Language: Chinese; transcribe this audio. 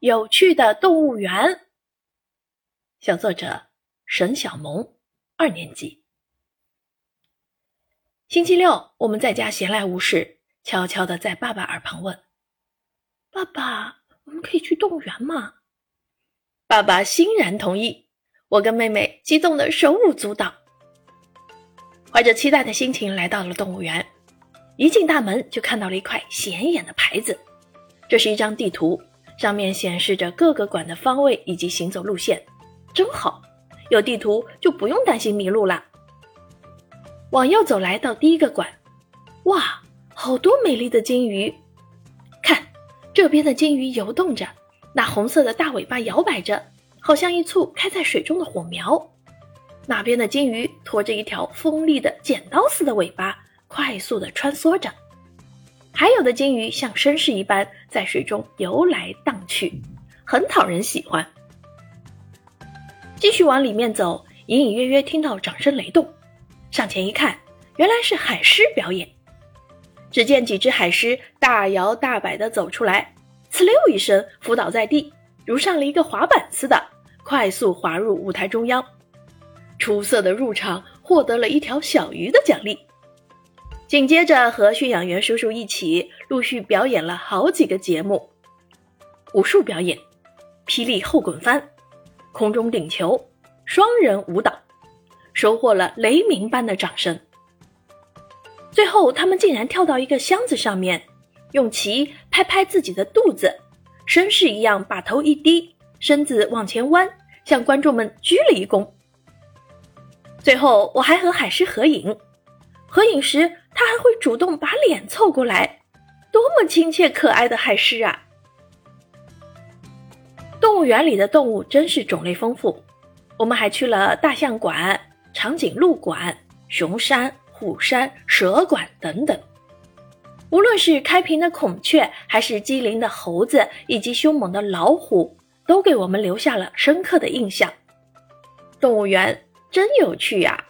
有趣的动物园。小作者沈小萌，二年级。星期六，我们在家闲来无事，悄悄的在爸爸耳旁问：“爸爸，我们可以去动物园吗？”爸爸欣然同意。我跟妹妹激动的手舞足蹈，怀着期待的心情来到了动物园。一进大门，就看到了一块显眼的牌子，这是一张地图，上面显示着各个馆的方位以及行走路线。真好，有地图就不用担心迷路啦。往右走，来到第一个馆，哇，好多美丽的金鱼！看，这边的金鱼游动着，那红色的大尾巴摇摆着，好像一簇开在水中的火苗。那边的金鱼拖着一条锋利的剪刀似的尾巴，快速地穿梭着。还有的金鱼像绅士一般在水中游来荡去，很讨人喜欢。继续往里面走，隐隐约约听到掌声雷动，上前一看，原来是海狮表演。只见几只海狮大摇大摆地走出来，呲溜一声伏倒在地，如上了一个滑板似的，快速滑入舞台中央。出色的入场，获得了一条小鱼的奖励。紧接着和驯养员叔叔一起陆续表演了好几个节目：武术表演、霹雳后滚翻。空中顶球，双人舞蹈，收获了雷鸣般的掌声。最后，他们竟然跳到一个箱子上面，用旗拍拍自己的肚子，绅士一样把头一低，身子往前弯，向观众们鞠了一躬。最后，我还和海狮合影，合影时他还会主动把脸凑过来，多么亲切可爱的海狮啊！动物园里的动物真是种类丰富，我们还去了大象馆、长颈鹿馆、熊山、虎山、蛇馆等等。无论是开屏的孔雀，还是机灵的猴子，以及凶猛的老虎，都给我们留下了深刻的印象。动物园真有趣呀！